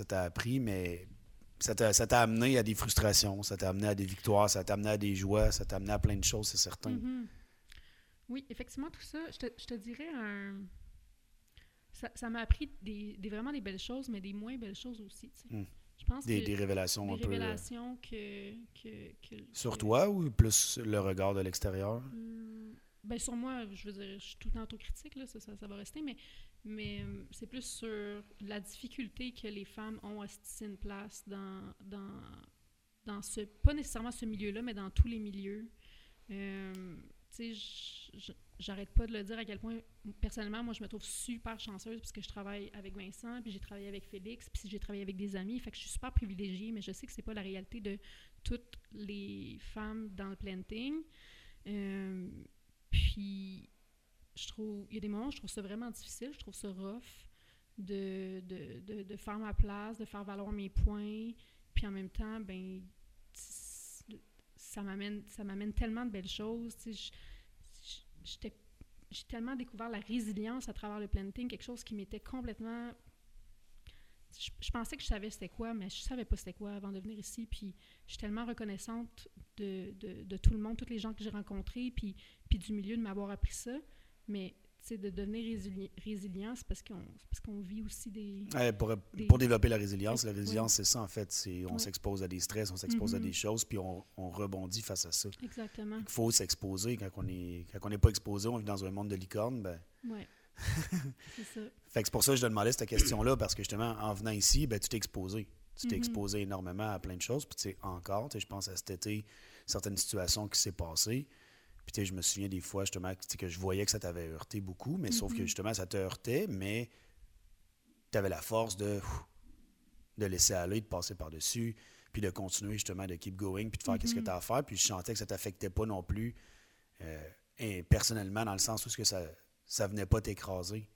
ça t'a appris, mais ça t'a, amené à des frustrations, ça t'a amené à des victoires, ça t'a amené à des joies, ça t'a amené à plein de choses, c'est certain. Mhm. Oui, effectivement, tout ça, je te, je te dirais un. Ça, m'a appris des, des- vraiment des belles choses, mais des moins belles choses aussi. Mm. Je pense Des, que des révélations des un peu. euh, révélations que, que, que- sur toi ou plus le regard de l'extérieur? Ben sur moi, je veux dire, je suis tout le temps autocritique, là, ça, ça, va rester, mais, mais hum, c'est plus sur la difficulté que les femmes ont à se tisser une place dans, dans, dans ce, pas nécessairement ce milieu-là, mais dans tous les milieux. Hum, tu sais, j'arrête pas de le dire à quel point, personnellement, moi, je me trouve super chanceuse parce que je travaille avec Vincent, puis j'ai travaillé avec Félix, puis j'ai travaillé avec des amis, fait que je suis super privilégiée, mais je sais que c'est pas la réalité de toutes les femmes dans le planting. Hum, puis, je trouve, il y a des moments où je trouve ça vraiment difficile, je trouve ça rough de, de, de, de faire ma place, de faire valoir mes points, puis en même temps, ben, ça m'amène, ça m'amène tellement de belles choses, j'ai tellement découvert la résilience à travers le planting, quelque chose qui m'était complètement... Je, je pensais que je savais c'était quoi, mais je savais pas c'était quoi avant de venir ici, puis je suis tellement reconnaissante de, de, de tout le monde, tous les gens que j'ai rencontrés, puis puis du milieu de m'avoir appris ça. Mais sais, de devenir résili- résilient, c'est parce qu'on c'est parce qu'on vit aussi des. Ouais, pour, Des- pour développer la résilience, la résilience, c'est ça en fait. C'est, on s'expose à des stress, on s'expose à Mhm. des choses, puis on, on rebondit face à ça. Exactement. Il faut s'exposer. Quand on est, quand on n'est pas exposé, on vit dans un monde de licorne. Ben, Ouais. c'est ça. Fait que c'est pour ça que je te demandais cette question-là, parce que justement, en venant ici, ben, tu t'es exposé. Tu t'es Mhm. exposé énormément à plein de choses. Puis tu sais, encore, tu sais, je pense à cet été, certaines situations qui s'est passées. Puis tu sais, je me souviens des fois, justement, que, tu sais, que je voyais que ça t'avait heurté beaucoup, mais sauf que Mhm. justement, ça te heurtait, mais tu avais la force de, de laisser aller, de passer par-dessus, puis de continuer justement, de keep going, puis de faire qu'est-ce que Mhm. tu as à faire. Puis je sentais que ça t'affectait pas non plus, euh, et personnellement, dans le sens où ce que ça, ça venait pas t'écraser.